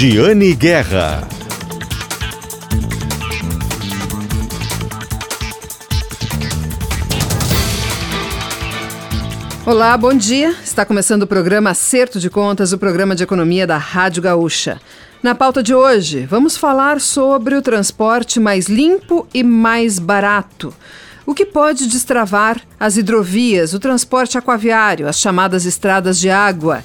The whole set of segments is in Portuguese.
Giane Guerra. Olá, bom dia. Está começando o programa Acerto de Contas, o programa de economia da Rádio Gaúcha. Na pauta de hoje, vamos falar sobre o transporte mais limpo e mais barato. O que pode destravar as hidrovias, o transporte aquaviário, as chamadas estradas de água.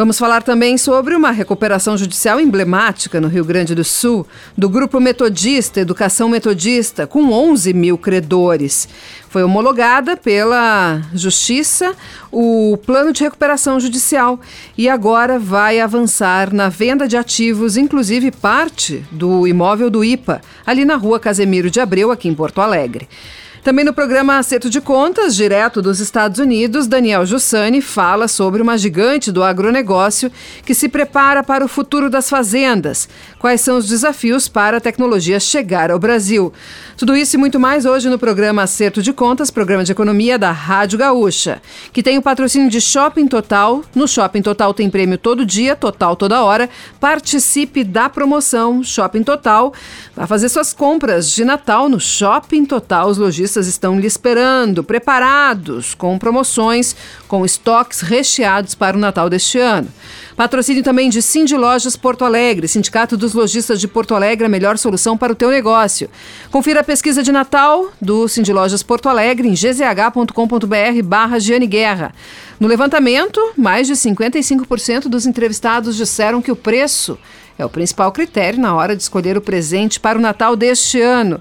Vamos falar também sobre uma recuperação judicial emblemática no Rio Grande do Sul, do Grupo Metodista Educação Metodista, com 11 mil credores. Foi homologada pela Justiça o plano de recuperação judicial e agora vai avançar na venda de ativos, inclusive parte do imóvel do IPA, ali na rua Casemiro de Abreu, aqui em Porto Alegre. Também no programa Acerto de Contas, direto dos Estados Unidos, Daniel Jussani fala sobre uma gigante do agronegócio que se prepara para o futuro das fazendas. Quais são os desafios para a tecnologia chegar ao Brasil? Tudo isso e muito mais hoje no programa Acerto de Contas, programa de economia da Rádio Gaúcha, que tem o patrocínio de Shopping Total. No Shopping Total tem prêmio todo dia, total toda hora. Participe da promoção Shopping Total. Vá fazer suas compras de Natal no Shopping Total. Os lojistas estão lhe esperando, preparados, com promoções, com estoques recheados para o Natal deste ano. Patrocínio também de Cindy Lojas Porto Alegre, Sindicato dos Lojistas de Porto Alegre, a melhor solução para o teu negócio. Confira a pesquisa de Natal do Cindy Lojas Porto Alegre em gzh.com.br barra Giane Guerra. No levantamento, mais de 55% dos entrevistados disseram que o preço é o principal critério na hora de escolher o presente para o Natal deste ano.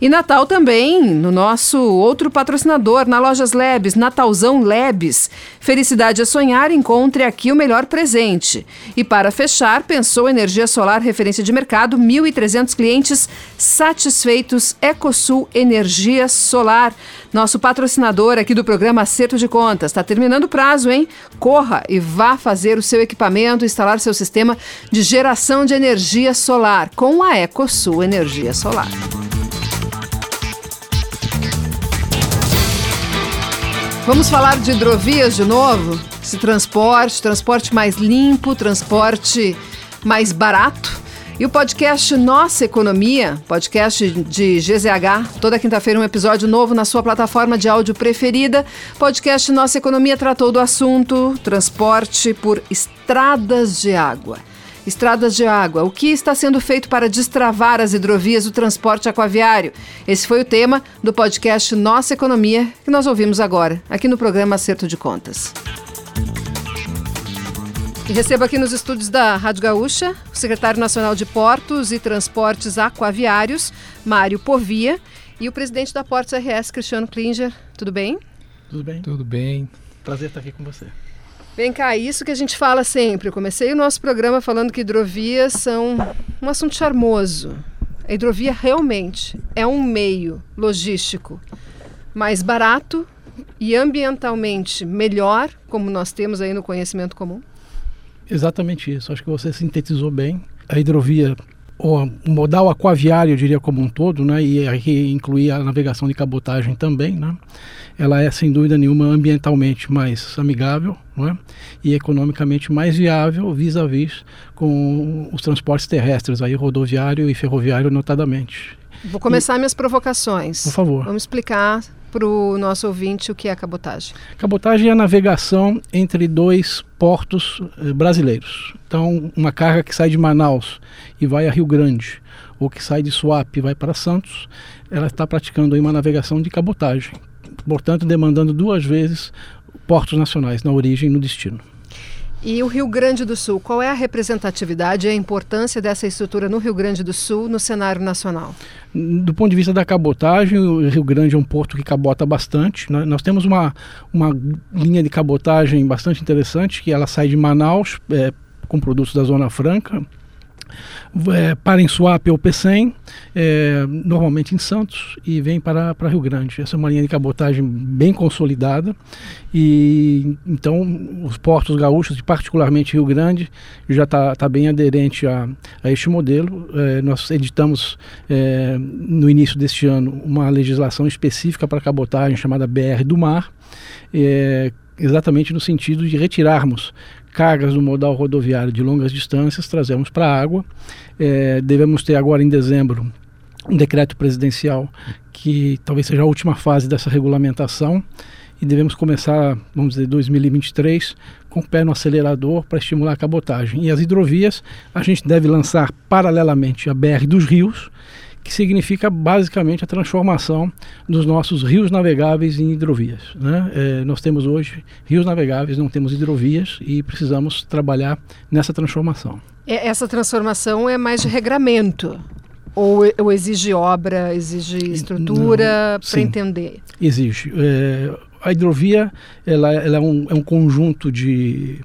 E Natal também, no nosso outro patrocinador, na Lojas Lebes, Natalzão Lebes. Felicidade é sonhar, encontre aqui o melhor presente. E para fechar, pensou Energia Solar, referência de mercado, 1.300 clientes satisfeitos. Ecosul Energia Solar, nosso patrocinador aqui do programa Acerto de Contas. Está terminando o prazo, hein? Corra e vá fazer o seu equipamento, instalar seu sistema de geração geração de energia solar com a Ecosul Energia Solar. Vamos falar de hidrovias de novo? Esse transporte, transporte mais limpo, transporte mais barato. E o podcast Nossa Economia, podcast de GZH, toda quinta-feira um episódio novo na sua plataforma de áudio preferida. Podcast Nossa Economia tratou do assunto transporte por estradas de água. Estradas de água. O que está sendo feito para destravar as hidrovias do transporte aquaviário? Esse foi o tema do podcast Nossa Economia, que nós ouvimos agora, aqui no programa Acerto de Contas. E recebo aqui nos estúdios da Rádio Gaúcha o secretário nacional de Portos e Transportes Aquaviários, Mário Povia, e o presidente da Portos RS, Cristiano Klinger. Tudo bem? Tudo bem. Tudo bem. Prazer estar aqui com você. Vem cá, isso que a gente fala sempre. Eu comecei o nosso programa falando que hidrovias são um assunto charmoso. A hidrovia realmente é um meio logístico mais barato e ambientalmente melhor, como nós temos aí no conhecimento comum? Exatamente isso. Acho que você sintetizou bem. A hidrovia o modal aquaviário, eu diria como um todo, né, e aqui incluir a navegação de cabotagem também, né, ela é sem dúvida nenhuma ambientalmente mais amigável né, e economicamente mais viável vis-à-vis -vis com os transportes terrestres, aí rodoviário e ferroviário notadamente. Vou começar e, minhas provocações. Por favor. Vamos explicar para o nosso ouvinte o que é cabotagem? Cabotagem é a navegação entre dois portos eh, brasileiros. Então, uma carga que sai de Manaus e vai a Rio Grande, ou que sai de Suape e vai para Santos, ela está praticando aí uma navegação de cabotagem. Portanto, demandando duas vezes portos nacionais, na origem e no destino. E o Rio Grande do Sul, qual é a representatividade e a importância dessa estrutura no Rio Grande do Sul no cenário nacional? Do ponto de vista da cabotagem, o Rio Grande é um porto que cabota bastante. Nós temos uma, uma linha de cabotagem bastante interessante, que ela sai de Manaus é, com produtos da Zona Franca, é, para em Suape ou Pecém, é, normalmente em Santos, e vem para, para Rio Grande. Essa é uma linha de cabotagem bem consolidada e então os portos gaúchos, e particularmente Rio Grande, já está tá bem aderente a, a este modelo. É, nós editamos é, no início deste ano uma legislação específica para cabotagem chamada BR do Mar, é, exatamente no sentido de retirarmos cargas no modal rodoviário de longas distâncias, trazemos para a água. É, devemos ter agora em dezembro um decreto presidencial que talvez seja a última fase dessa regulamentação e devemos começar, vamos dizer, 2023 com o pé no acelerador para estimular a cabotagem. E as hidrovias a gente deve lançar paralelamente a BR dos rios, que significa basicamente a transformação dos nossos rios navegáveis em hidrovias. Né? É, nós temos hoje rios navegáveis, não temos hidrovias e precisamos trabalhar nessa transformação. Essa transformação é mais de regramento. Ou, ou exige obra, exige estrutura para entender? Exige. É, a hidrovia ela, ela é, um, é um conjunto de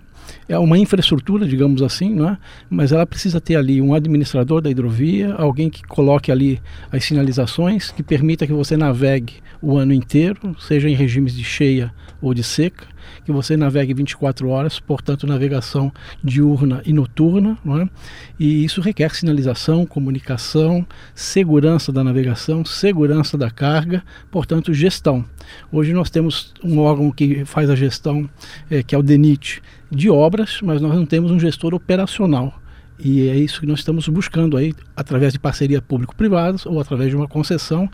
é uma infraestrutura, digamos assim, não é? mas ela precisa ter ali um administrador da hidrovia, alguém que coloque ali as sinalizações, que permita que você navegue o ano inteiro, seja em regimes de cheia ou de seca, que você navegue 24 horas, portanto, navegação diurna e noturna, não é? e isso requer sinalização, comunicação, segurança da navegação, segurança da carga, portanto, gestão. Hoje nós temos um órgão que faz a gestão, é, que é o DENIT, de obras, mas nós não temos um gestor operacional. E é isso que nós estamos buscando aí, através de parceria público-privada ou através de uma concessão.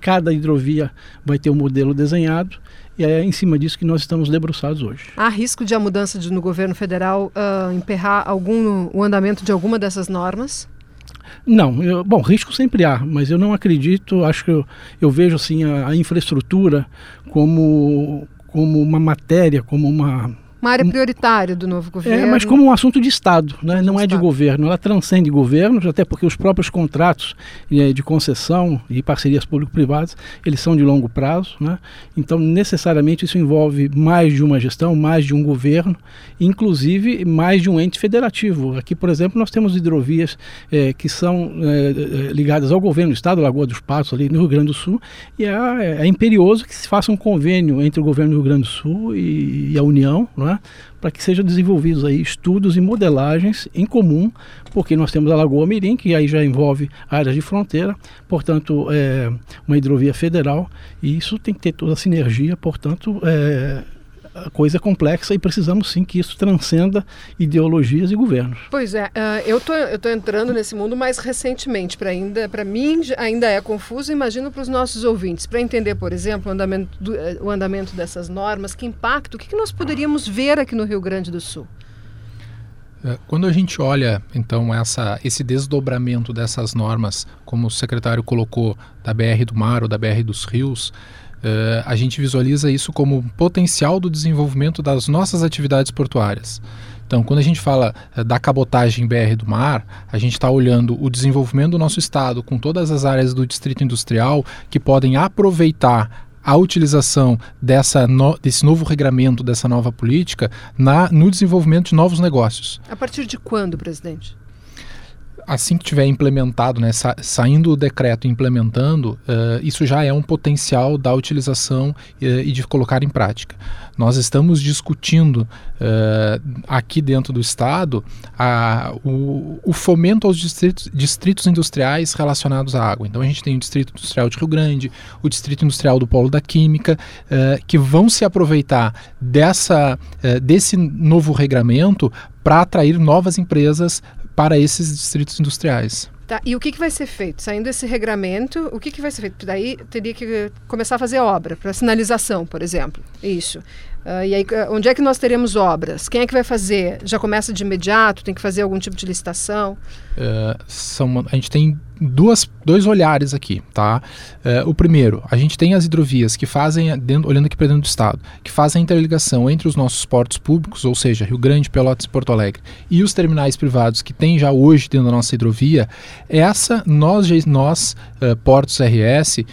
Cada hidrovia vai ter um modelo desenhado e é em cima disso que nós estamos debruçados hoje. Há risco de a mudança de, no governo federal uh, emperrar algum, o andamento de alguma dessas normas? Não, eu, bom, risco sempre há, mas eu não acredito, acho que eu, eu vejo assim a, a infraestrutura como, como uma matéria, como uma, uma área prioritária do novo governo. É, mas como um assunto de Estado, né? não é de governo. Ela transcende governos, até porque os próprios contratos eh, de concessão e parcerias público-privadas, eles são de longo prazo. Né? Então, necessariamente, isso envolve mais de uma gestão, mais de um governo, inclusive mais de um ente federativo. Aqui, por exemplo, nós temos hidrovias eh, que são eh, ligadas ao governo do Estado, Lagoa dos Patos, ali no Rio Grande do Sul, e é, é imperioso que se faça um convênio entre o governo do Rio Grande do Sul e, e a União, não é? Para que sejam desenvolvidos aí estudos e modelagens em comum, porque nós temos a Lagoa Mirim, que aí já envolve áreas de fronteira, portanto, é uma hidrovia federal, e isso tem que ter toda a sinergia, portanto, é, a coisa é complexa e precisamos sim que isso transcenda ideologias e governos. Pois é, uh, eu tô, eu tô entrando nesse mundo mais recentemente, para ainda, para mim ainda é confuso, imagino para os nossos ouvintes, para entender, por exemplo, o andamento, do, uh, o andamento dessas normas, que impacto, o que, que nós poderíamos ver aqui no Rio Grande do Sul? É, quando a gente olha, então, essa, esse desdobramento dessas normas, como o secretário colocou, da BR do Mar ou da BR dos Rios, Uh, a gente visualiza isso como potencial do desenvolvimento das nossas atividades portuárias. Então, quando a gente fala uh, da cabotagem BR do mar, a gente está olhando o desenvolvimento do nosso estado com todas as áreas do distrito industrial que podem aproveitar a utilização dessa no, desse novo regramento, dessa nova política, na, no desenvolvimento de novos negócios. A partir de quando, presidente? Assim que tiver implementado, né, sa saindo o decreto e implementando, uh, isso já é um potencial da utilização uh, e de colocar em prática. Nós estamos discutindo uh, aqui dentro do Estado a, o, o, fomento aos distritos, distritos, industriais relacionados à água. Então a gente tem o Distrito Industrial de Rio Grande, o Distrito Industrial do Polo da Química, que vão se aproveitar dessa, desse novo regramento para atrair novas empresas para esses distritos industriais. Tá, e o que, que vai ser feito? Saindo desse regramento, o que, que vai ser feito? Daí teria que começar a fazer obra, para sinalização, por exemplo. Isso. Uh, e aí, onde é que nós teremos obras? Quem é que vai fazer? Já começa de imediato? Tem que fazer algum tipo de licitação? Uh, são, a gente tem duas, dois olhares aqui, tá? Uh, o primeiro, a gente tem as hidrovias que fazem, dentro, olhando aqui para dentro do estado, que fazem a interligação entre os nossos portos públicos, ou seja, Rio Grande, Pelotas e Porto Alegre, e os terminais privados que tem já hoje dentro da nossa hidrovia. Essa, nós, nós Portos RS,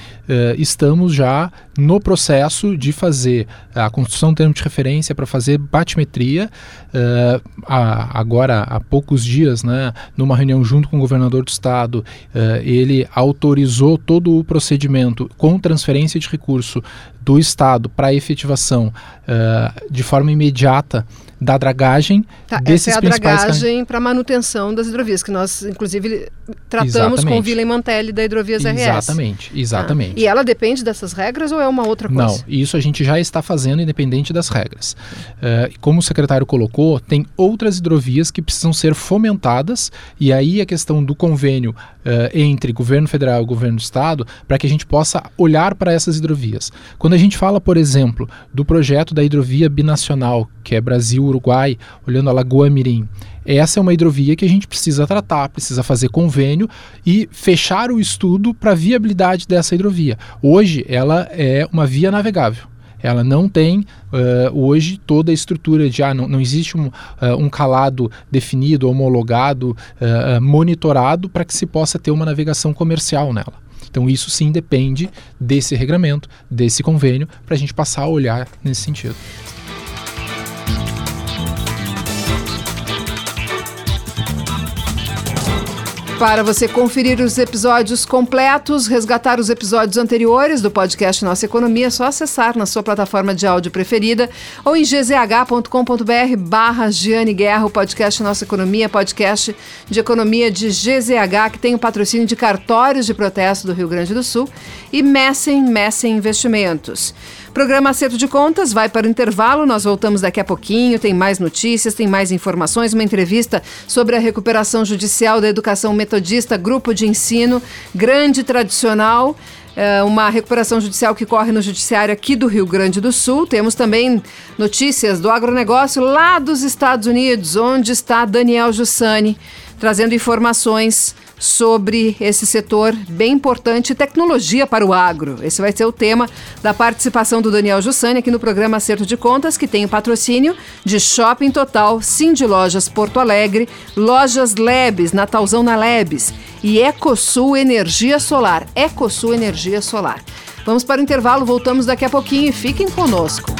estamos já no processo de fazer a construção termo de referência para fazer batimetria. Uh, a, agora, há poucos dias, né, numa reunião junto com o governador do estado, uh, ele autorizou todo o procedimento com transferência de recurso do estado para efetivação uh, de forma imediata da dragagem tá, desses essa é a principais dragagem para manutenção das hidrovias, que nós, inclusive, tratamos Exatamente. com o Vila Mantelli da Hidrovias RS. Exatamente, exatamente. Ah. E ela depende dessas regras ou é uma outra coisa? Não, isso a gente já está fazendo independente das regras. Uh, como o secretário colocou, tem outras hidrovias que precisam ser fomentadas e aí a questão do convênio uh, entre governo federal e governo do estado para que a gente possa olhar para essas hidrovias. Quando a gente fala, por exemplo, do projeto da hidrovia binacional, que é Brasil-Uruguai, olhando a Lagoa Mirim, essa é uma hidrovia que a gente precisa tratar, precisa fazer convênio e fechar o estudo para a viabilidade dessa hidrovia. Hoje, ela é uma via navegável. Ela não tem uh, hoje toda a estrutura de ah, não, não existe um, uh, um calado definido, homologado, uh, monitorado para que se possa ter uma navegação comercial nela. Então isso sim depende desse regramento, desse convênio, para a gente passar a olhar nesse sentido. Para você conferir os episódios completos, resgatar os episódios anteriores do podcast Nossa Economia, é só acessar na sua plataforma de áudio preferida ou em gzh.com.br barra Giane Guerra, o podcast Nossa Economia, podcast de economia de GZH, que tem o patrocínio de cartórios de protesto do Rio Grande do Sul e Messen, Messen Investimentos. Programa Acerto de Contas vai para o intervalo, nós voltamos daqui a pouquinho, tem mais notícias, tem mais informações, uma entrevista sobre a recuperação judicial da educação metodista, grupo de ensino, grande tradicional. É uma recuperação judicial que corre no judiciário aqui do Rio Grande do Sul. Temos também notícias do agronegócio lá dos Estados Unidos, onde está Daniel Jussani, trazendo informações sobre esse setor bem importante, tecnologia para o agro. Esse vai ser o tema da participação do Daniel Jussani aqui no programa Acerto de Contas, que tem o patrocínio de Shopping Total, Cindy Lojas Porto Alegre, Lojas Lebes, Natalzão na Lebes e Ecosul Energia Solar. Ecosul Energia Solar. Vamos para o intervalo, voltamos daqui a pouquinho e fiquem conosco.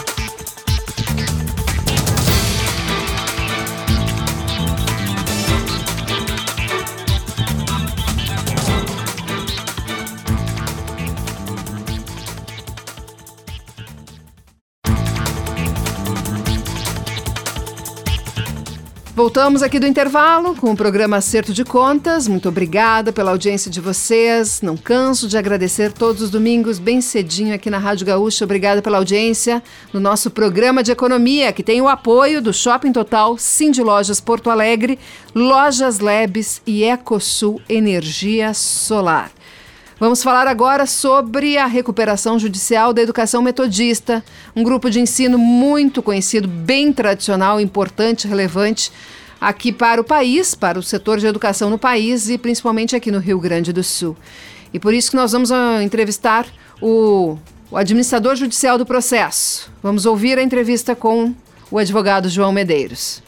Voltamos aqui do intervalo com o programa Acerto de Contas. Muito obrigada pela audiência de vocês. Não canso de agradecer todos os domingos, bem cedinho aqui na Rádio Gaúcha. Obrigada pela audiência no nosso programa de economia, que tem o apoio do Shopping Total, Cindy Lojas Porto Alegre, Lojas Lebes e Ecosul Energia Solar. Vamos falar agora sobre a recuperação judicial da educação metodista, um grupo de ensino muito conhecido, bem tradicional, importante, relevante aqui para o país, para o setor de educação no país e principalmente aqui no Rio Grande do Sul. E por isso que nós vamos uh, entrevistar o, o administrador judicial do processo. Vamos ouvir a entrevista com o advogado João Medeiros.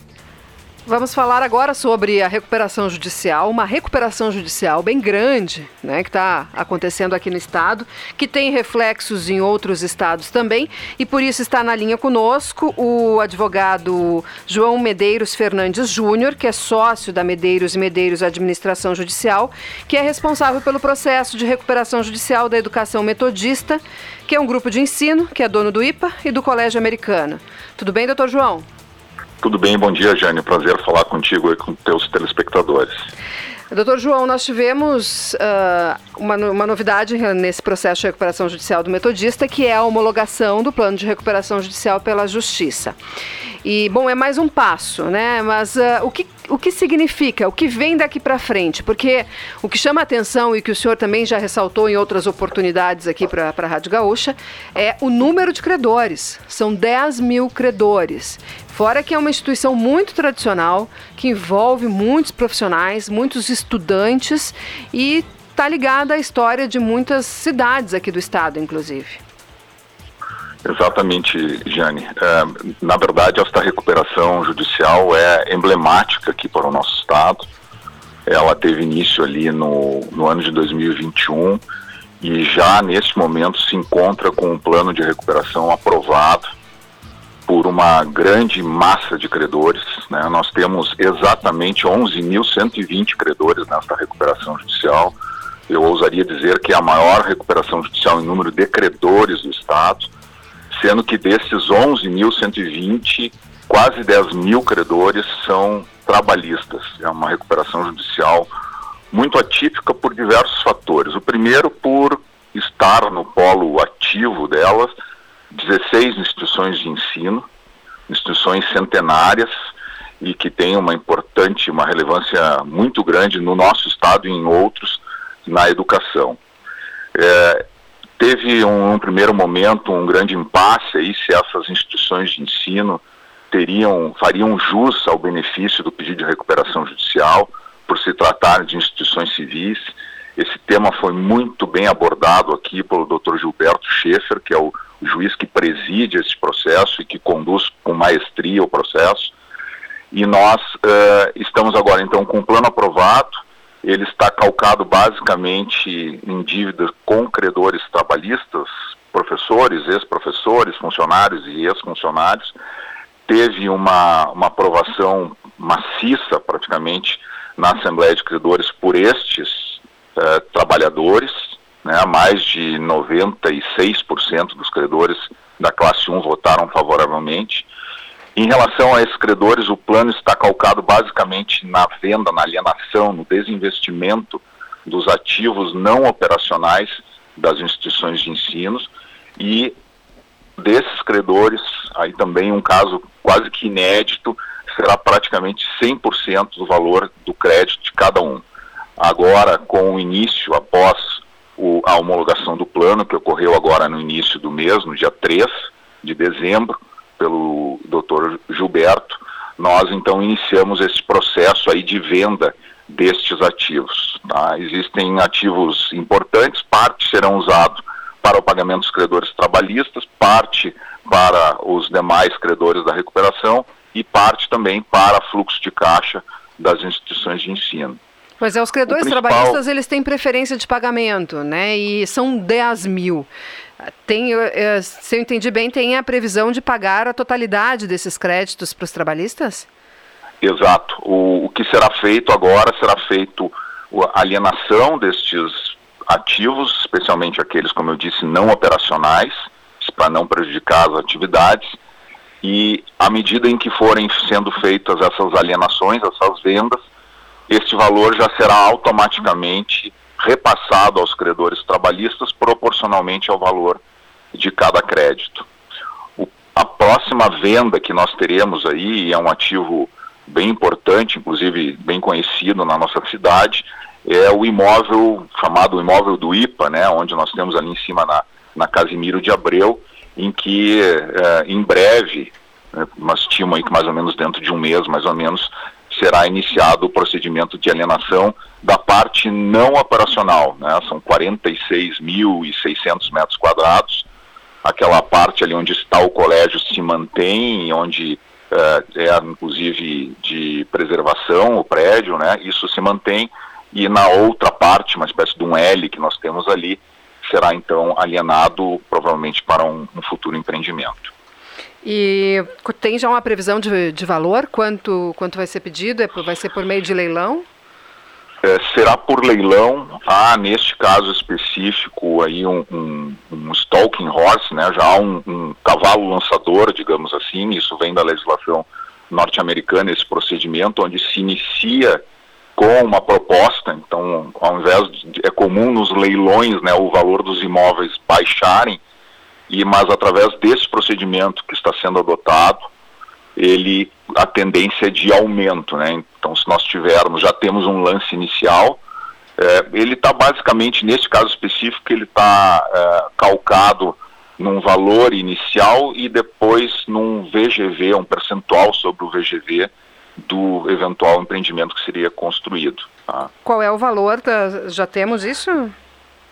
Vamos falar agora sobre a recuperação judicial, uma recuperação judicial bem grande, né, que está acontecendo aqui no estado, que tem reflexos em outros estados também, e por isso está na linha conosco o advogado João Medeiros Fernandes Júnior, que é sócio da Medeiros e Medeiros Administração Judicial, que é responsável pelo processo de recuperação judicial da educação metodista, que é um grupo de ensino, que é dono do IPA e do Colégio Americano. Tudo bem, doutor João? Tudo bem, bom dia, Jane. Prazer falar contigo e com teus telespectadores. Doutor João, nós tivemos uh, uma, uma, novidade nesse processo de recuperação judicial do metodista, que é a homologação do plano de recuperação judicial pela Justiça. E, bom, é mais um passo, né? Mas uh, o, que, o que significa? O que vem daqui para frente? Porque o que chama atenção e que o senhor também já ressaltou em outras oportunidades aqui para a Rádio Gaúcha é o número de credores. São 10 mil credores. Fora que é uma instituição muito tradicional, que envolve muitos profissionais, muitos estudantes e está ligada à história de muitas cidades aqui do estado, inclusive. Exatamente, Jane. É, na verdade, esta recuperação judicial é emblemática aqui para o nosso estado. Ela teve início ali no, no ano de 2021 e já neste momento se encontra com um plano de recuperação aprovado por uma grande massa de credores. Né? Nós temos exatamente 11.120 credores nesta recuperação judicial. Eu ousaria dizer que é a maior recuperação judicial em número de credores do Estado sendo que desses 11.120, quase 10 mil credores são trabalhistas. É uma recuperação judicial muito atípica por diversos fatores. O primeiro, por estar no polo ativo delas 16 instituições de ensino, instituições centenárias e que têm uma importante, uma relevância muito grande no nosso estado e em outros na educação. É, teve um, um, primeiro momento um grande impasse aí se essas instituições de ensino teriam fariam jus ao benefício do pedido de recuperação judicial por se tratar de instituições civis. Esse tema foi muito bem abordado aqui pelo Dr. Gilberto Schaefer, que é o juiz que preside esse processo e que conduz com maestria o processo. E nós uh, estamos agora então com o plano aprovado ele está calcado basicamente em dívidas com credores trabalhistas, professores, ex-professores, funcionários e ex-funcionários. Teve uma, uma aprovação maciça, praticamente, na Assembleia de Credores por estes eh, trabalhadores, né, mais de 96% dos credores da classe 1 votaram favoravelmente. Em relação a esses credores, o plano está calcado basicamente na venda, na alienação, no desinvestimento dos ativos não operacionais das instituições de ensino e desses credores, aí também um caso quase que inédito, será praticamente 100% do valor do crédito de cada um. Agora, com o início, após o, a homologação do plano, que ocorreu agora no início do mês, no dia 3 de dezembro, pelo Dr. Gilberto, nós então iniciamos esse processo aí de venda destes ativos. Tá? Existem ativos importantes, parte serão usados para o pagamento dos credores trabalhistas, parte para os demais credores da recuperação e parte também para fluxo de caixa das instituições de ensino. Pois é, os credores principal... trabalhistas eles têm preferência de pagamento, né? E são 10 mil. Tem, se eu entendi bem, tem a previsão de pagar a totalidade desses créditos para os trabalhistas? Exato. O, o, que será feito agora será feito a alienação destes ativos, especialmente aqueles, como eu disse, não operacionais, para não prejudicar as atividades. E à medida em que forem sendo feitas essas alienações, essas vendas, este valor já será automaticamente repassado aos credores trabalhistas proporcionalmente ao valor de cada crédito. O, a próxima venda que nós teremos aí, é um ativo bem importante, inclusive bem conhecido na nossa cidade, é o imóvel chamado imóvel do IPA, né, onde nós temos ali em cima na, na Casimiro de Abreu, em que é, em breve, né, nós estimamos aí que mais ou menos dentro de um mês, mais ou menos, será iniciado o procedimento de alienação da parte não operacional, né? são 46.600 metros quadrados, aquela parte ali onde está o colégio se mantém, onde é, é inclusive de preservação o prédio, né? isso se mantém, e na outra parte, uma espécie de um L que nós temos ali, será então alienado provavelmente para um, um futuro empreendimento. E tem já uma previsão de, de valor? Quanto, quanto vai ser pedido? É, vai ser por meio de leilão? É, será por leilão. Há, neste caso específico, aí um, um, um stalking horse, né? já um, um cavalo lançador, digamos assim. Isso vem da legislação norte-americana, esse procedimento, onde se inicia com uma proposta. Então, ao invés de, é comum nos leilões, né, o valor dos imóveis baixarem e mas através desse procedimento que está sendo adotado, ele a tendência é de aumento, né? Então, se nós tivermos, já temos um lance inicial, é, ele está basicamente nesse caso específico ele está é, calcado num valor inicial e depois num VGV, um percentual sobre o VGV do eventual empreendimento que seria construído. Tá? Qual é o valor? Da, já temos isso?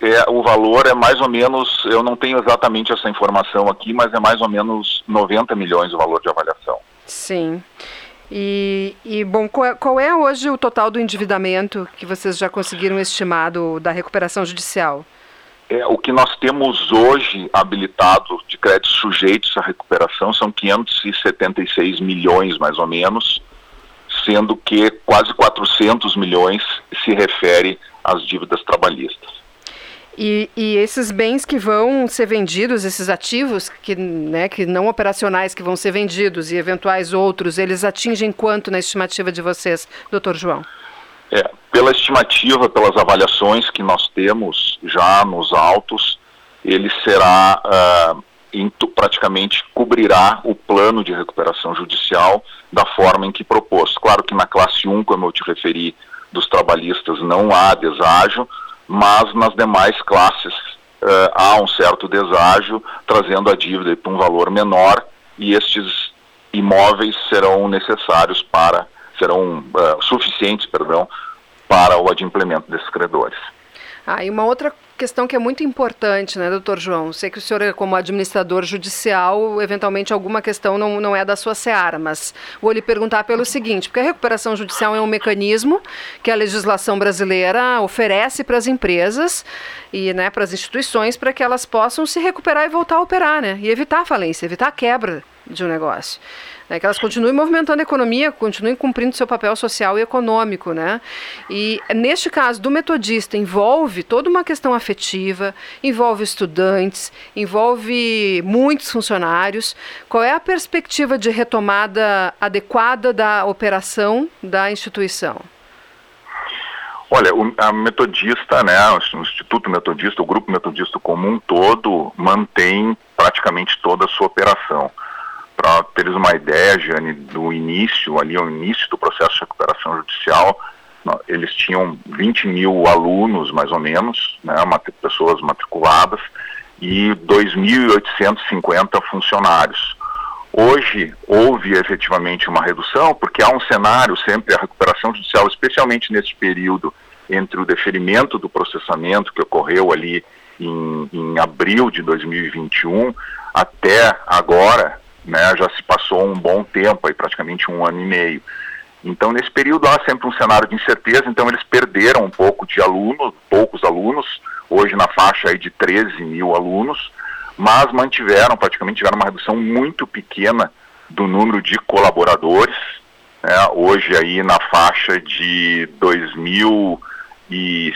É, o valor é mais ou menos, eu não tenho exatamente essa informação aqui, mas é mais ou menos 90 milhões o valor de avaliação. Sim. E, e bom, qual é, qual é hoje o total do endividamento que vocês já conseguiram estimado da recuperação judicial? É, o que nós temos hoje habilitado de créditos sujeitos à recuperação são 576 milhões, mais ou menos, sendo que quase 400 milhões se refere às dívidas trabalhistas. E, e, esses bens que vão ser vendidos, esses ativos que, né, que não operacionais que vão ser vendidos e eventuais outros, eles atingem quanto na estimativa de vocês, doutor João? É, pela estimativa, pelas avaliações que nós temos já nos autos, ele será uh, praticamente cobrirá o plano de recuperação judicial da forma em que proposto. Claro que na classe 1, como eu te referi, dos trabalhistas não há deságio, mas nas demais classes uh, há um certo deságio, trazendo a dívida para um valor menor e estes imóveis serão necessários para, serão uh, suficientes, perdão, para o adimplemento desses credores. Ah, e uma outra questão que é muito importante, né, doutor João? Sei que o senhor, como administrador judicial, eventualmente alguma questão não, não é da sua seara, mas vou lhe perguntar pelo seguinte: porque a recuperação judicial é um mecanismo que a legislação brasileira oferece para as empresas e né, para as instituições para que elas possam se recuperar e voltar a operar, né? E evitar a falência, evitar a quebra de um negócio né, que elas continuem movimentando a economia, continuem cumprindo seu papel social e econômico, né? E neste caso do metodista envolve toda uma questão afetiva, envolve estudantes, envolve muitos funcionários. Qual é a perspectiva de retomada adequada da operação da instituição? Olha, o, a metodista, né, o Instituto Metodista, o Grupo Metodista como um todo, mantém praticamente toda a sua operação. Para teres uma ideia, Jane, do início, ali ao início do processo de recuperação judicial, eles tinham 20 mil alunos, mais ou menos, né, pessoas matriculadas, e 2.850 funcionários. Hoje houve efetivamente uma redução, porque há um cenário sempre, a recuperação judicial, especialmente nesse período entre o deferimento do processamento que ocorreu ali em, em abril de 2021 até agora, né, já se passou um bom tempo, aí praticamente um ano e meio. Então, nesse período há sempre um cenário de incerteza, então eles perderam um pouco de alunos, poucos alunos, hoje na faixa aí de 13 mil alunos, mas mantiveram, praticamente tiveram uma redução muito pequena do número de colaboradores, né, hoje aí na faixa de 2.000 e,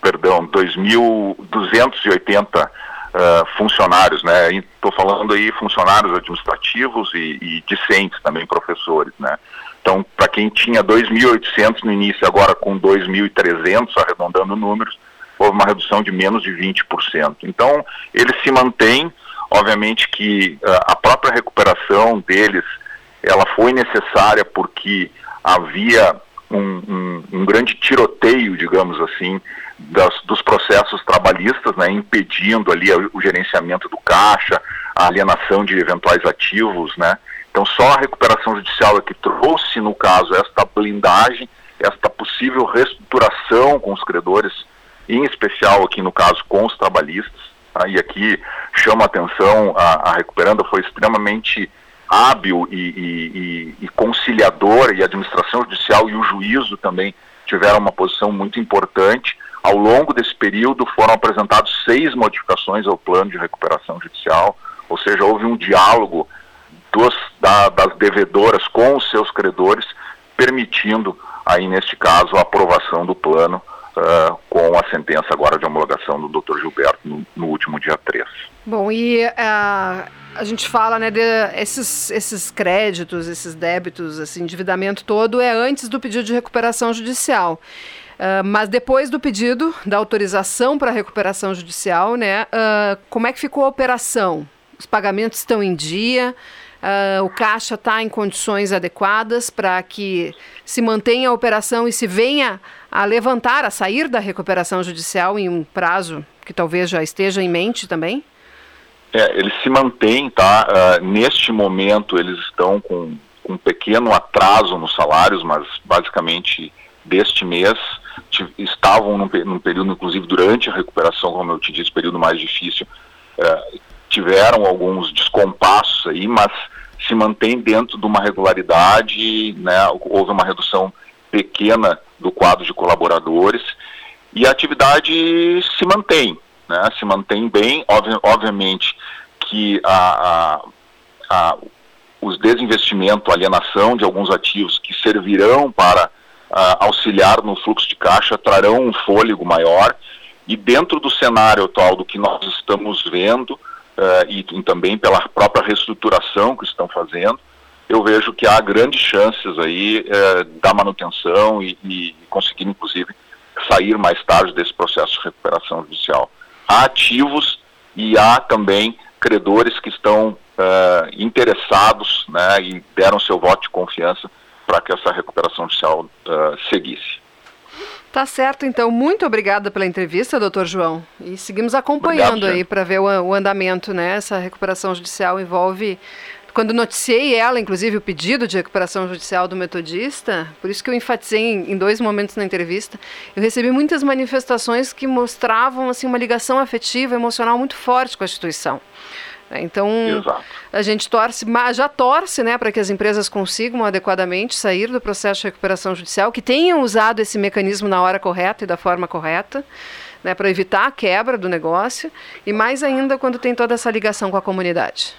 perdão, 2.280 uh, funcionários, né? Estou falando aí funcionários administrativos e, e discentes também, professores, né? Então, para quem tinha 2.800 no início, agora com 2.300, arredondando números, houve uma redução de menos de 20%. Então, eles se mantêm, obviamente que uh, a própria recuperação deles, ela foi necessária porque havia um, um, um grande tiroteio, digamos assim, das, dos processos trabalhistas, né, impedindo ali o, gerenciamento do caixa, a alienação de eventuais ativos, né. Então só a recuperação judicial é que trouxe, no caso, esta blindagem, esta possível reestruturação com os credores, em especial aqui no caso com os trabalhistas. Tá? E aqui chama a atenção, a, a Recuperanda foi extremamente hábil e, e, e, e conciliadora, e a administração judicial e o juízo também tiveram uma posição muito importante ao longo desse período foram apresentados seis modificações ao plano de recuperação judicial, ou seja, houve um diálogo dos, da, das devedoras com os seus credores, permitindo aí neste caso a aprovação do plano uh, com a sentença agora de homologação do Dr. Gilberto no, no último dia 3. Bom, e uh, a gente fala, né, de esses, esses créditos, esses débitos, esse endividamento todo é antes do pedido de recuperação judicial. Uh, mas depois do pedido da autorização para recuperação judicial, né, uh, como é que ficou a operação? Os pagamentos estão em dia? Uh, o caixa está em condições adequadas para que se mantenha a operação e se venha a levantar, a sair da recuperação judicial em um prazo que talvez já esteja em mente também? É, eles se mantêm, tá? Uh, neste momento eles estão com um pequeno atraso nos salários, mas basicamente deste mês estavam num, num, período, inclusive durante a recuperação, como eu te disse, período mais difícil, eh, tiveram alguns descompassos aí, mas se mantém dentro de uma regularidade, né, houve uma redução pequena do quadro de colaboradores e a atividade se mantém, né, se mantém bem, obvi obviamente que a, a, a, os desinvestimentos, a alienação de alguns ativos que servirão para auxiliar no fluxo de caixa trarão um fôlego maior E dentro do cenário atual do que nós estamos vendo, uh, e, e, também pela própria reestruturação que estão fazendo, eu vejo que há grandes chances aí uh, da manutenção e, e conseguir, inclusive, sair mais tarde desse processo de recuperação judicial. Há ativos e há também credores que estão uh, interessados né, e deram seu voto de confiança para que essa recuperação judicial seguisse. Tá certo, então. Muito obrigada pela entrevista, doutor João. E seguimos acompanhando Obrigado, aí para ver o, o, andamento, né? Essa recuperação judicial envolve. Quando noticiei ela, inclusive, o pedido de recuperação judicial do metodista, por isso que eu enfatizei em, em dois momentos na entrevista, eu recebi muitas manifestações que mostravam assim uma ligação afetiva, emocional muito forte com a instituição. Né? Então, Exato. a gente torce, já torce né, para que as empresas consigam adequadamente sair do processo de recuperação judicial, que tenham usado esse mecanismo na hora correta e da forma correta. Né, para evitar a quebra do negócio e mais ainda quando tem toda essa ligação com a comunidade.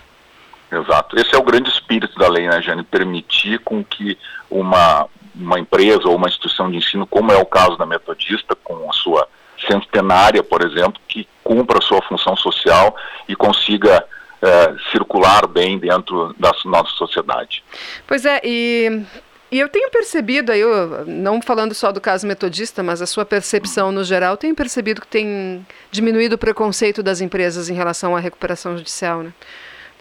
Exato. Esse é o grande espírito da lei, né, Jane? Permitir com que uma, uma empresa ou uma instituição de ensino, como é o caso da Metodista, com a sua centenária, por exemplo, que cumpra a sua função social e consiga é, circular bem dentro da nossa sociedade. Pois é, e e eu tenho percebido, aí, eu, não falando só do caso metodista, mas a sua percepção no geral, tenho percebido que tem diminuído o preconceito das empresas em relação à recuperação judicial, né?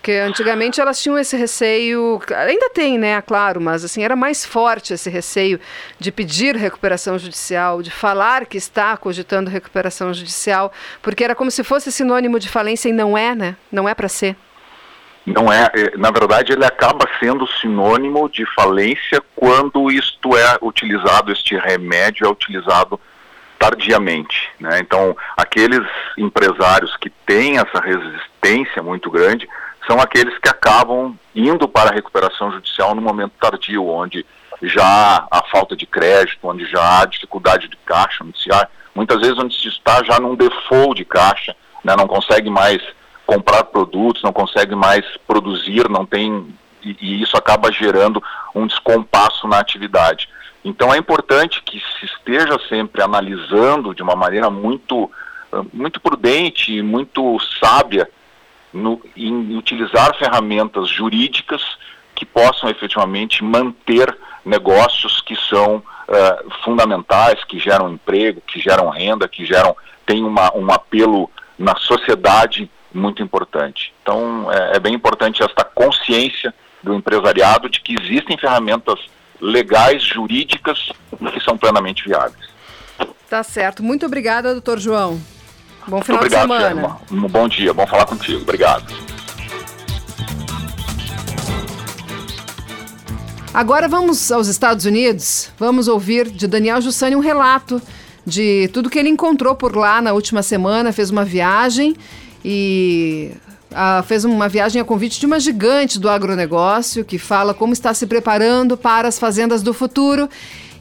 Porque antigamente elas tinham esse receio, ainda tem, né, claro, mas assim, era mais forte esse receio de pedir recuperação judicial, de falar que está cogitando recuperação judicial, porque era como se fosse sinônimo de falência e não é, né? Não é para ser. Não é, é, na verdade ele acaba sendo sinônimo de falência quando isto é utilizado, este remédio é utilizado tardiamente. Né? Então, aqueles empresários que têm essa resistência muito grande são aqueles que acabam indo para a recuperação judicial no momento tardio, onde já há falta de crédito, onde já há dificuldade de caixa, muitas vezes onde se está já num default de caixa, né, não consegue mais comprar produtos, não consegue mais produzir, não tem e, e isso acaba gerando um descompasso na atividade. Então é importante que se esteja sempre analisando de uma maneira muito muito prudente, muito sábia no, em utilizar ferramentas jurídicas que possam efetivamente manter negócios que são uh, fundamentais, que geram emprego, que geram renda, que geram tem uma, um apelo na sociedade muito importante. Então é, é bem importante esta consciência do empresariado de que existem ferramentas legais, jurídicas, que são plenamente viáveis. Tá certo. Muito obrigada, doutor João. Bom final obrigado, de semana. Um bom dia, bom falar contigo. Obrigado. Agora vamos aos Estados Unidos. Vamos ouvir de Daniel Jussani um relato de tudo que ele encontrou por lá na última semana. Fez uma viagem e ah, fez uma viagem a convite de uma gigante do agronegócio que fala como está se preparando para as fazendas do futuro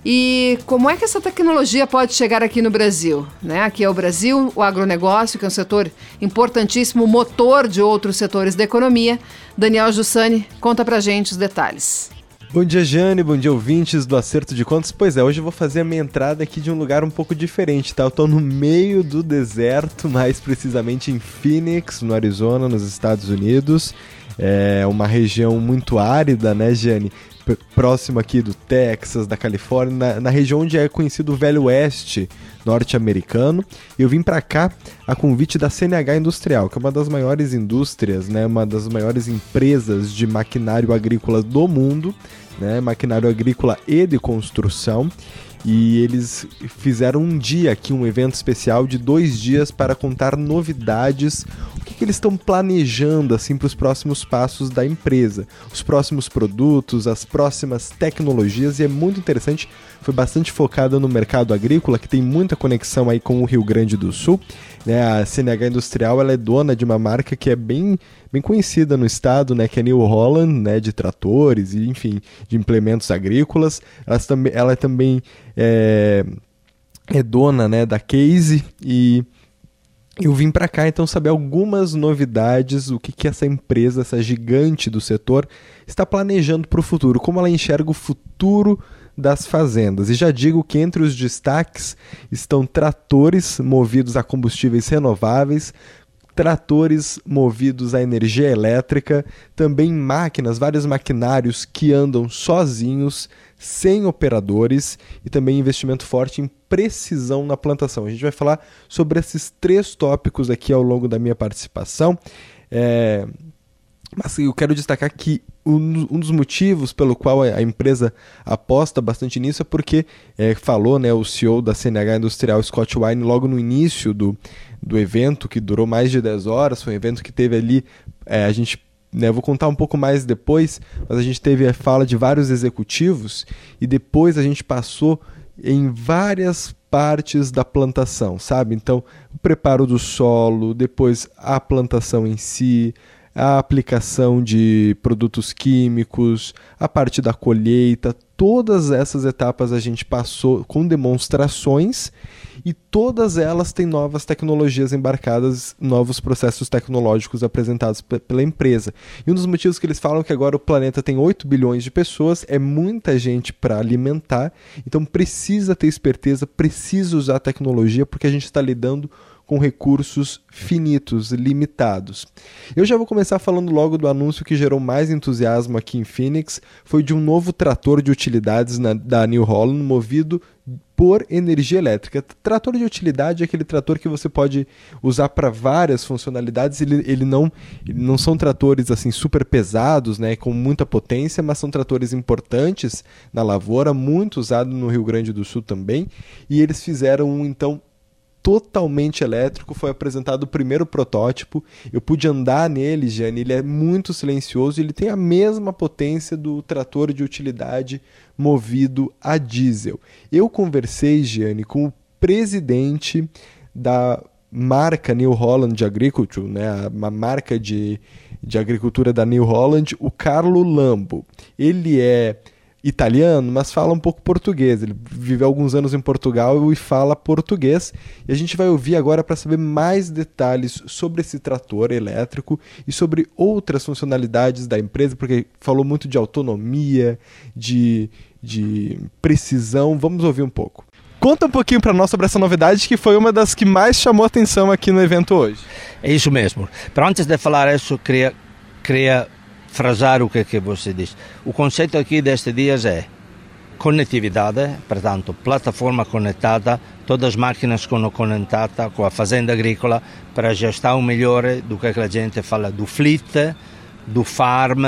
e como é que essa tecnologia pode chegar aqui no Brasil? Né? Aqui é o Brasil, o agronegócio, que é um setor importantíssimo, motor de outros setores da economia. Daniel Jussani, conta pra gente os detalhes. Bom dia, Jane. Bom dia, ouvintes do Acerto de Contas. Pois é, hoje eu vou fazer a minha entrada aqui de um lugar um pouco diferente, tá? Eu tô no meio do deserto, mais precisamente em Phoenix, no Arizona, nos Estados Unidos. É uma região muito árida, né, Jane? Próximo aqui do Texas, da Califórnia, na, na região onde é conhecido o Velho Oeste norte-americano. Eu vim para cá a convite da CNH Industrial, que é uma das maiores indústrias, né, uma das maiores empresas de maquinário agrícola do mundo, né, maquinário agrícola e de construção. E eles fizeram um dia aqui, um evento especial de dois dias para contar novidades, o que, que eles estão planejando assim para os próximos passos da empresa, os próximos produtos, as próximas tecnologias e é muito interessante. Foi bastante focada no mercado agrícola, que tem muita conexão aí com o Rio Grande do Sul. Né? A CNH Industrial ela é dona de uma marca que é bem bem conhecida no estado, né, que é New Holland, né, de tratores e enfim, de implementos agrícolas. Elas também, ela também é, é dona, né, da Case e eu vim para cá então saber algumas novidades, o que, que essa empresa, essa gigante do setor, está planejando para o futuro, como ela enxerga o futuro das fazendas. E já digo que entre os destaques estão tratores movidos a combustíveis renováveis, tratores movidos a energia elétrica, também máquinas, vários maquinários que andam sozinhos, sem operadores e também investimento forte em precisão na plantação. A gente vai falar sobre esses três tópicos aqui ao longo da minha participação. É, mas eu quero destacar que um, dos motivos pelo qual a empresa aposta bastante nisso é porque é, falou né, o CEO da CNH Industrial, Scott Wine, logo no início do, do evento, que durou mais de 10 horas, foi um evento que teve ali, é, a gente né, vou contar um pouco mais depois, mas a gente teve a fala de vários executivos e depois a gente passou em várias partes da plantação, sabe? Então, o preparo do solo, depois a plantação em si, a aplicação de produtos químicos, a parte da colheita, todas essas etapas a gente passou com demonstrações e todas elas têm novas tecnologias embarcadas, novos processos tecnológicos apresentados pela empresa. E um dos motivos que eles falam é que agora o planeta tem 8 bilhões de pessoas, é muita gente para alimentar, então precisa ter esperteza, precisa usar tecnologia porque a gente está lidando com recursos finitos, limitados. Eu já vou começar falando logo do anúncio que gerou mais entusiasmo aqui em Phoenix, foi de um novo trator de utilidades na, da New Holland movido por energia elétrica. Trator de utilidade é aquele trator que você pode usar para várias funcionalidades. Ele, ele, não, ele não são tratores assim super pesados, né, com muita potência, mas são tratores importantes na lavoura, muito usado no Rio Grande do Sul também. E eles fizeram então totalmente elétrico. Foi apresentado o primeiro protótipo. Eu pude andar nele, Jane. Ele é muito silencioso. Ele tem a mesma potência do trator de utilidade movido a diesel. Eu conversei, Jane, com o presidente da marca New Holland Agriculture, né, a marca de, de agricultura da New Holland, o Carlo Lambo. Ele é italiano, mas fala um pouco português. Ele viveu alguns anos em Portugal e fala português. E a gente vai ouvir agora para saber mais detalhes sobre esse trator elétrico e sobre outras funcionalidades da empresa, porque falou muito de autonomia, de, de precisão. Vamos ouvir um pouco. Conta um pouquinho para nós sobre essa novidade que foi uma das que mais chamou atenção aqui no evento hoje. É isso mesmo. Para antes de falar isso, queria, queria frasar o que, é que você diz. O conceito aqui destes dias é conectividade, portanto, plataforma conectada, todas as máquinas conectadas com a fazenda agrícola para a gestão melhor do que a gente fala do fleet, do farm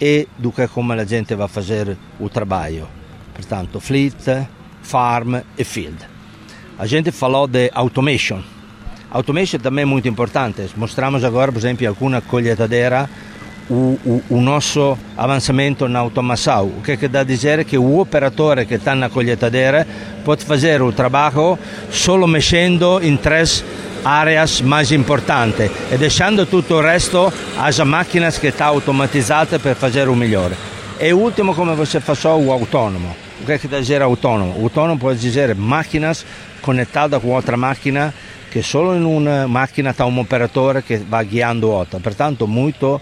e do que como a gente vai fazer o trabalho. Portanto, fleet, farm e field. A gente falou de automation. Automation também é muito importante. Mostramos agora, por exemplo, alguma colheitadeira o, o, nosso avançamento na automação. O que, é que dá a dizer? Que o operador que está na colheitadeira pode fazer o trabalho só mexendo em três áreas mais e deixando tudo o resto às máquinas que estão automatizadas para fazer o melhor. E o último, como você falou, o autônomo. O que é que dá a dizer autônomo? O autônomo pode dizer máquinas conectadas com outra máquina que só em uma máquina está um operador que vai guiando outra. Portanto, eh,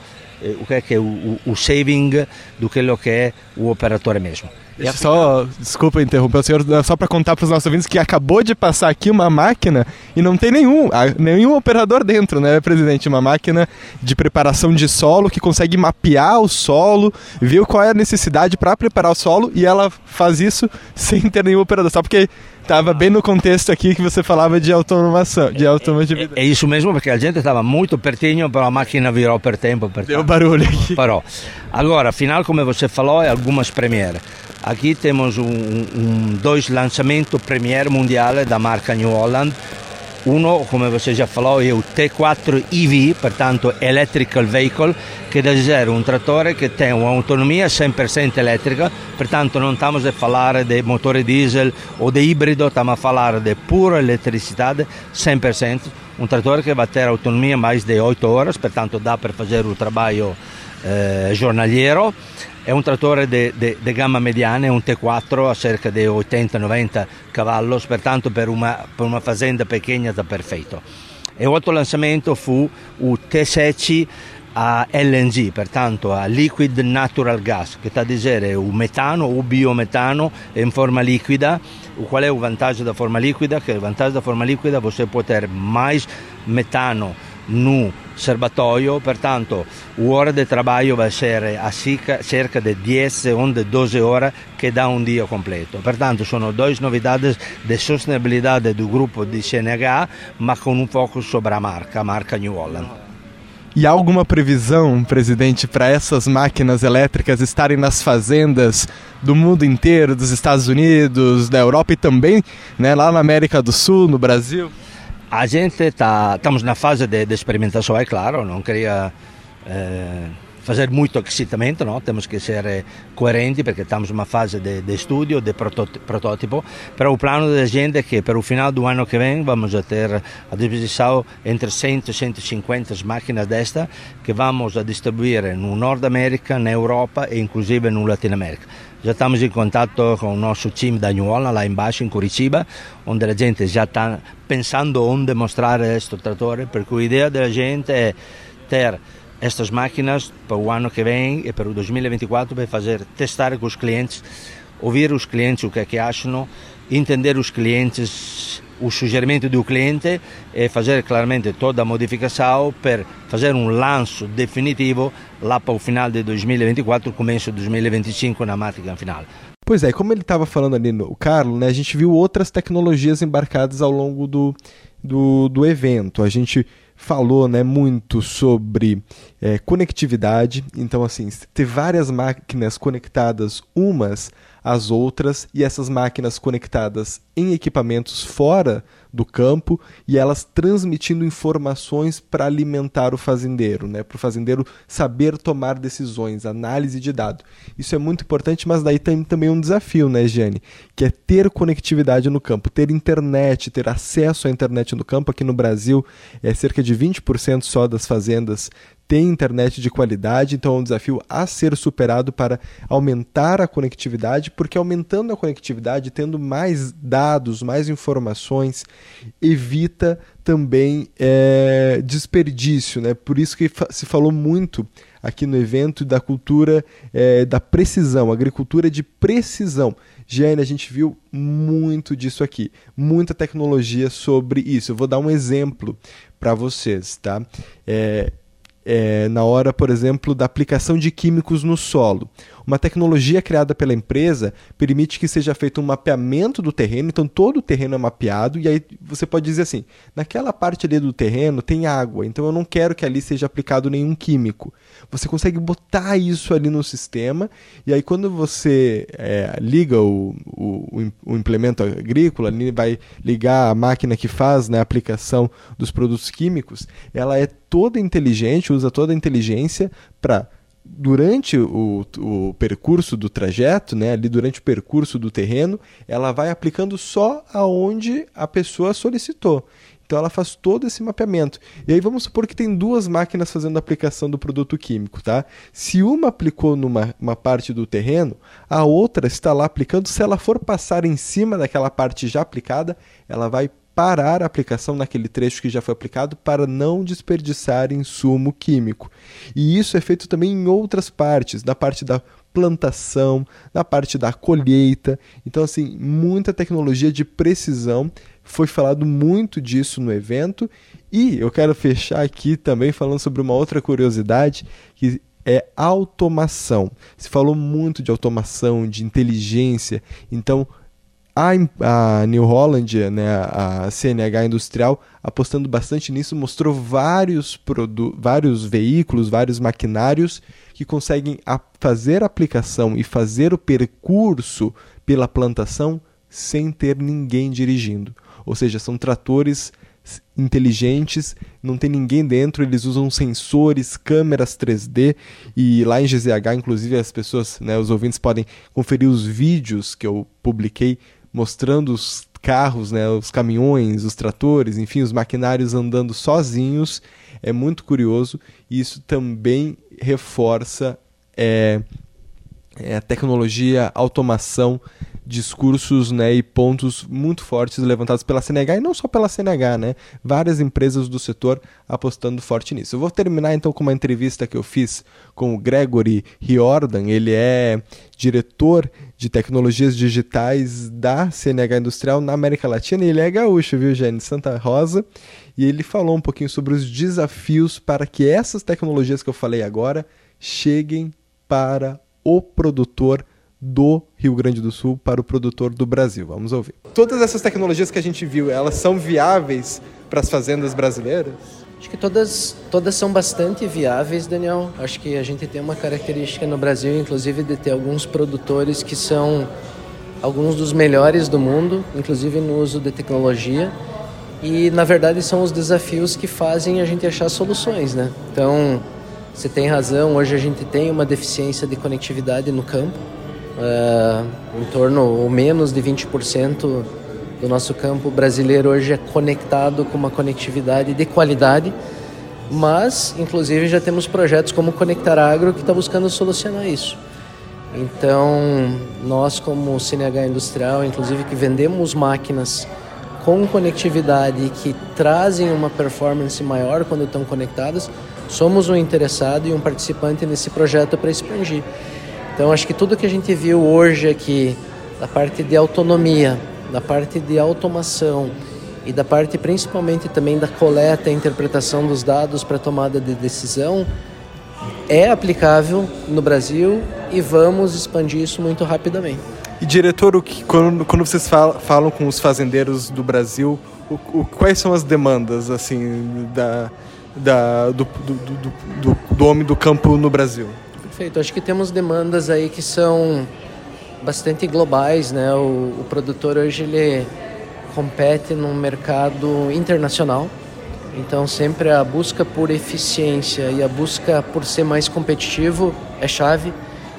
o que é que é o, o saving do que é o operador mesmo. Deixa só, desculpa interromper o senhor, só para contar para os nossos ouvintes que acabou de passar aqui uma máquina e não tem nenhum, nenhum operador dentro, né, presidente? Uma máquina de preparação de solo que consegue mapear o solo, ver qual é a necessidade para preparar o solo e ela faz isso sem ter nenhum operador, só porque estava bem no contexto aqui que você falava de automação, de automatividade. É, é, isso mesmo, porque a gente estava muito pertinho, para a máquina virou per tempo. Per Deu barulho aqui. Parou. Agora, afinal, como você falou, é algumas premiere. Aqui temos um, um, dois lançamentos Premier mundial da marca New Holland. Uno, come você já falou, é o T4 EV, portanto Electrical Vehicle, che deve essere un trattore che tem uma autonomia 100% elétrica, portanto non estamos a falar de motor diesel ou de híbrido, estamos a falar de pura eletricidade 100%, um trator que vai ter autonomia mais de 8 horas, portanto dá para fazer o trabalho eh, giornaliero è un trattore di gamma mediana, è un T4 a cerca di 80-90 cavalli, pertanto per una, per una fazenda piccola è perfetto. E l'altro lanciamento fu il T7 a LNG, pertanto a Liquid Natural Gas, que está a é o metano ou biometano em forma líquida. Qual é o vantagem da forma líquida? Que o vantagem da forma líquida você pode ter mais metano no serbatoio, pertanto o hora de trabalho vai ser a cerca de 10 ou 12 horas que dá um dia completo. Pertanto sono duas novidades de sostenibilidade do grupo de CNH, mas com um foco sobre a marca, a marca New Holland. E há alguma previsão, presidente, para essas máquinas elétricas estarem nas fazendas do mundo inteiro, dos Estados Unidos, da Europa e também né, lá na América do Sul, no Brasil? A gente tá, estamos na fase de, de experimentação, é claro, não queria eh, fazer muito excitamento, não? temos que ser eh, coerentes porque estamos numa fase de, de estudo, de protótipo, Pero o plano da gente é que para o final do ano que vem vamos a ter a disposição entre 100 e 150 máquinas desta que vamos a distribuir no Norte América, na Europa e inclusive no Latinoamérica. Já estamos em contato com o nosso time da Holland, lá embaixo em Curitiba, onde a gente já está pensando onde mostrar este trator, porque a ideia da gente é ter estas máquinas para o ano que vem e para o 2024 para fazer testar com os clientes, ouvir os clientes o que é que acham, entender os clientes, o sugerimento do cliente e fazer claramente toda a modificação para fazer um lanço definitivo lá para o final de 2024, começo de 2025 na máquina final. Pois é, como ele estava falando ali no Carlos, né, a gente viu outras tecnologias embarcadas ao longo do, do, do evento. A gente falou né, muito sobre é, conectividade. Então, assim, ter várias máquinas conectadas umas às outras e essas máquinas conectadas em equipamentos fora do campo e elas transmitindo informações para alimentar o fazendeiro, né? para o fazendeiro saber tomar decisões, análise de dado. Isso é muito importante, mas daí tem também um desafio, né, Jane? Que é ter conectividade no campo, ter internet, ter acesso à internet no campo. Aqui no Brasil, é cerca de 20% só das fazendas tem internet de qualidade, então é um desafio a ser superado para aumentar a conectividade, porque aumentando a conectividade, tendo mais dados, mais informações, evita também é, desperdício, né? Por isso que se falou muito aqui no evento da cultura é, da precisão, agricultura de precisão. Jane, a gente viu muito disso aqui, muita tecnologia sobre isso. Eu vou dar um exemplo para vocês, tá? É, é, na hora, por exemplo, da aplicação de químicos no solo. Uma tecnologia criada pela empresa permite que seja feito um mapeamento do terreno, então todo o terreno é mapeado, e aí você pode dizer assim: naquela parte ali do terreno tem água, então eu não quero que ali seja aplicado nenhum químico. Você consegue botar isso ali no sistema, e aí quando você é, liga o, o, o, implemento agrícola, ali vai ligar a máquina que faz né, a aplicação dos produtos químicos, ela é toda inteligente, usa toda a inteligência para durante o, o percurso do trajeto, né, ali durante o percurso do terreno, ela vai aplicando só aonde a pessoa solicitou. Então ela faz todo esse mapeamento. E aí vamos supor que tem duas máquinas fazendo a aplicação do produto químico, tá? Se uma aplicou numa uma parte do terreno, a outra está lá aplicando. Se ela for passar em cima daquela parte já aplicada, ela vai parar a aplicação naquele trecho que já foi aplicado para não desperdiçar insumo químico. E isso é feito também em outras partes, na parte da plantação, na parte da colheita. Então, assim, muita tecnologia de precisão. Foi falado muito disso no evento. E eu quero fechar aqui também falando sobre uma outra curiosidade que é automação. Se falou muito de automação, de inteligência. Então, a, a New Holland, né, a CNH Industrial, apostando bastante nisso, mostrou vários, vários veículos, vários maquinários que conseguem a fazer a aplicação e fazer o percurso pela plantação sem ter ninguém dirigindo. Ou seja, são tratores inteligentes, não tem ninguém dentro, eles usam sensores, câmeras 3D e lá em GZH, inclusive as pessoas, né, os ouvintes podem conferir os vídeos que eu publiquei mostrando os carros, né, os caminhões, os tratores, enfim, os maquinários andando sozinhos. É muito curioso e isso também reforça é, é, a tecnologia, automação discursos né, e pontos muito fortes levantados pela CNH e não só pela CNH, né? Várias empresas do setor apostando forte nisso. Eu vou terminar então com uma entrevista que eu fiz com o Gregory Riordan, ele é diretor de tecnologias digitais da CNH Industrial na América Latina e ele é gaúcho, viu, Jane? Santa Rosa. E ele falou um pouquinho sobre os desafios para que essas tecnologias que eu falei agora cheguem para o produtor do Rio Grande do Sul para o produtor do Brasil. Vamos ouvir. Todas essas tecnologias que a gente viu, elas são viáveis para as fazendas brasileiras? Acho que todas, todas são bastante viáveis, Daniel. Acho que a gente tem uma característica no Brasil, inclusive, de ter alguns produtores que são alguns dos melhores do mundo, inclusive no uso de tecnologia. E, na verdade, são os desafios que fazem a gente achar soluções, né? Então, você tem razão, hoje a gente tem uma deficiência de conectividade no campo Uh, em torno ou menos de 20% do nosso campo brasileiro hoje é conectado com uma conectividade de qualidade, mas inclusive já temos projetos como Conectar Agro que está buscando solucionar isso. Então, nós como CNH Industrial, inclusive que vendemos máquinas com conectividade que trazem uma performance maior quando estão conectadas, somos um interessado e um participante nesse projeto para expandir. Então acho que tudo que a gente viu hoje aqui, da parte de autonomia, da parte de automação e da parte principalmente também da coleta e interpretação dos dados para tomada de decisão, é aplicável no Brasil e vamos expandir isso muito rapidamente. E diretor, o que, quando, quando vocês falam, falam com os fazendeiros do Brasil, o, o, quais são as demandas assim da, da, do, do, do, do, do homem do campo no Brasil? Perfeito. Acho que temos demandas aí que são bastante globais, né? O, o produtor hoje ele compete num mercado internacional. Então sempre a busca por eficiência e a busca por ser mais competitivo é chave.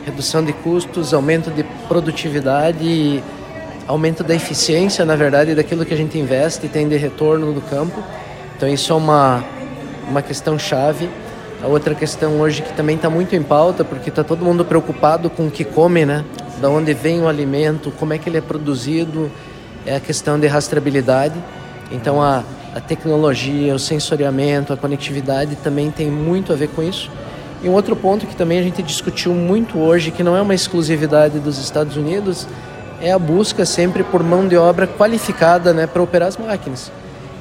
Redução de custos, aumento de produtividade, aumento da eficiência, na verdade, daquilo que a gente investe e tem de retorno no campo. Então isso é uma, uma questão chave. A outra questão hoje que também está muito em pauta, porque está todo mundo preocupado com o que come, né? Da onde vem o alimento, como é que ele é produzido, é a questão de rastreabilidade. Então a, a tecnologia, o sensoriamento, a conectividade também tem muito a ver com isso. E um outro ponto que também a gente discutiu muito hoje, que não é uma exclusividade dos Estados Unidos, é a busca sempre por mão de obra qualificada né, para operar as máquinas.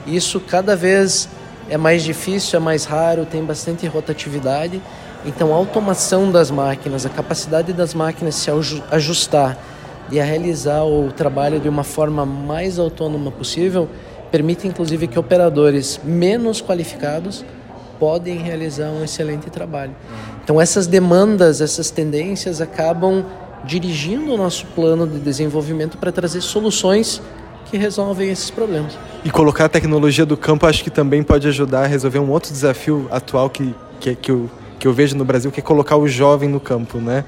Isso cada vez é mais difícil, é mais raro, tem bastante rotatividade. Então, a automação das máquinas, a capacidade das máquinas se ajustar e a realizar o trabalho de uma forma mais autônoma possível, permite inclusive que operadores menos qualificados podem realizar um excelente trabalho. Então, essas demandas, essas tendências acabam dirigindo o nosso plano de desenvolvimento para trazer soluções que resolvem esses problemas. E colocar a tecnologia do campo acho que também pode ajudar a resolver um outro desafio atual que, que, que, eu, que eu vejo no Brasil, que é colocar o jovem no campo, né?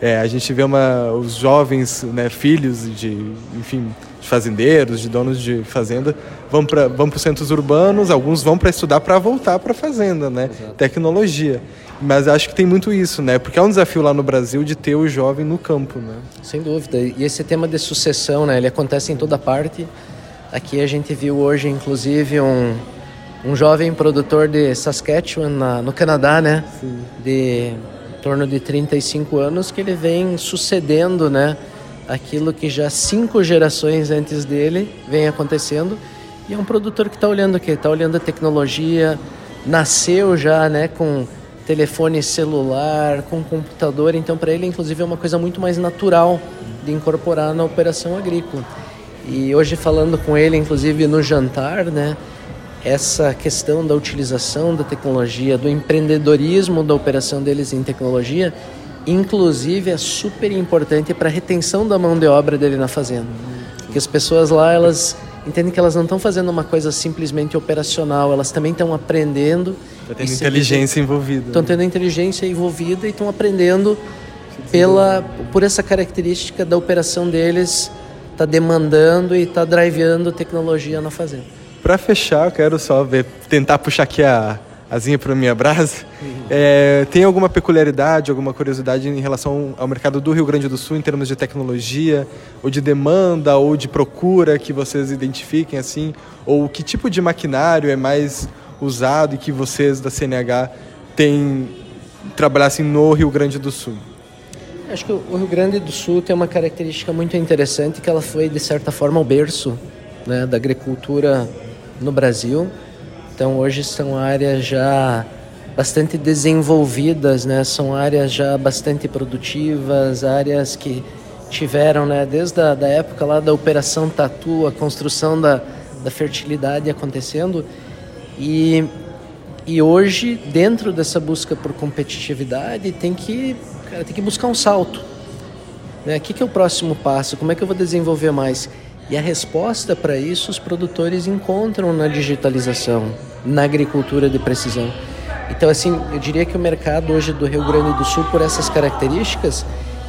É, a gente vê uma, os jovens, né, filhos de, enfim, de fazendeiros, de donos de fazenda, vão para vão os centros urbanos, alguns vão para estudar para voltar para a fazenda, né? Exato. Tecnologia. Mas acho que tem muito isso, né? Porque é um desafio lá no Brasil de ter o jovem no campo, né? Sem dúvida. E esse tema de sucessão, né? Ele acontece em toda parte. Aqui a gente viu hoje, inclusive, um, um jovem produtor de Saskatchewan, na, no Canadá, né? Sim. De em torno de 35 anos, que ele vem sucedendo, né? Aquilo que já cinco gerações antes dele vem acontecendo. E é um produtor que está olhando o quê? Está olhando a tecnologia, nasceu já, né? Com telefone celular, com computador, então para ele inclusive é uma coisa muito mais natural de incorporar na operação agrícola. E hoje falando com ele, inclusive no jantar, né, essa questão da utilização da tecnologia, do empreendedorismo da operação deles em tecnologia, inclusive é super importante para a retenção da mão de obra dele na fazenda. Porque as pessoas lá, elas entendem que elas não estão fazendo uma coisa simplesmente operacional, elas também estão aprendendo Está tendo inteligência envolvida. Estão tendo inteligência envolvida e estão aprendendo pela, por essa característica da operação deles está demandando e está driveando tecnologia na fazenda. Para fechar, eu quero só ver, tentar puxar aqui a, asinha para minha brasa. É, tem alguma peculiaridade, alguma curiosidade em relação ao mercado do Rio Grande do Sul em termos de tecnologia, ou de demanda, ou de procura que vocês identifiquem assim? Ou que tipo de maquinário é mais usado e que vocês da CNH têm trabalhassem no Rio Grande do Sul? Acho que o Rio Grande do Sul tem uma característica muito interessante que ela foi de certa forma o berço né, da agricultura no Brasil. Então hoje são áreas já bastante desenvolvidas, né? São áreas já bastante produtivas, áreas que tiveram, né, desde a da época lá da operação Tatu, a construção da, da fertilidade acontecendo e e hoje dentro dessa busca por competitividade tem que cara, tem que buscar um salto, né? O que, que é o próximo passo? Como é que eu vou desenvolver mais? E a resposta para isso os produtores encontram na digitalização, na agricultura de precisão. Então, assim, eu diria que o mercado hoje do Rio Grande do Sul, por essas características,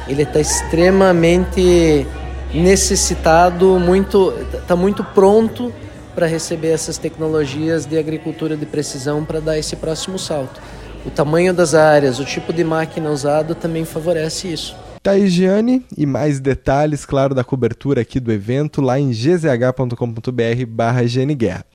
ele está extremamente necessitado, muito, está muito pronto para receber essas tecnologias de agricultura de precisão para dar esse próximo salto. O tamanho das áreas, o tipo de máquina usado também favorece isso. Taigiane e mais detalhes, claro, da cobertura aqui do evento lá em gzh.com.br barra Guerra.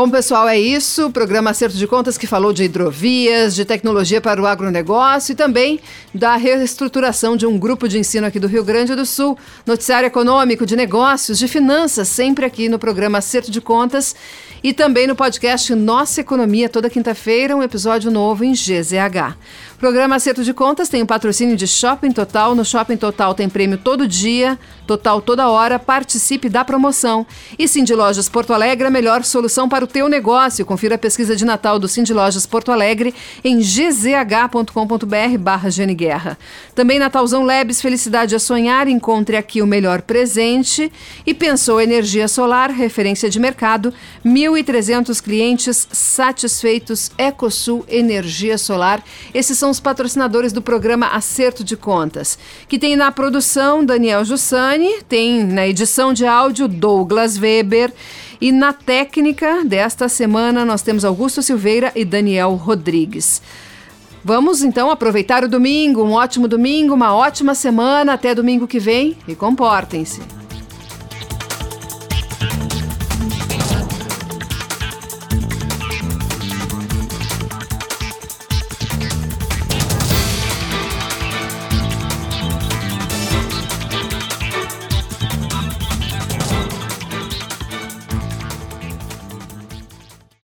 Bom, pessoal, é isso. O programa Acerto de Contas que falou de hidrovias, de tecnologia para o agronegócio e também da reestruturação de um grupo de ensino aqui do Rio Grande do Sul. Noticiário econômico, de negócios, de finanças, sempre aqui no programa Acerto de Contas e também no podcast Nossa Economia, toda quinta-feira, um episódio novo em GZH. Programa Acerto de Contas tem o um patrocínio de Shopping Total. No Shopping Total tem prêmio todo dia, total toda hora. Participe da promoção. E Cindy Lojas Porto Alegre, a melhor solução para o teu negócio. Confira a pesquisa de Natal do Cindy Lojas Porto Alegre em gzh.com.br barra Guerra. Também Natalzão Labs, felicidade a sonhar. Encontre aqui o melhor presente. E pensou energia solar, referência de mercado. 1.300 clientes satisfeitos. Ecosul Energia Solar. Esses são os patrocinadores do programa Acerto de Contas, que tem na produção Daniel Jussani, tem na edição de áudio Douglas Weber e na técnica desta semana nós temos Augusto Silveira e Daniel Rodrigues. Vamos então aproveitar o domingo, um ótimo domingo, uma ótima semana, até domingo que vem e comportem-se.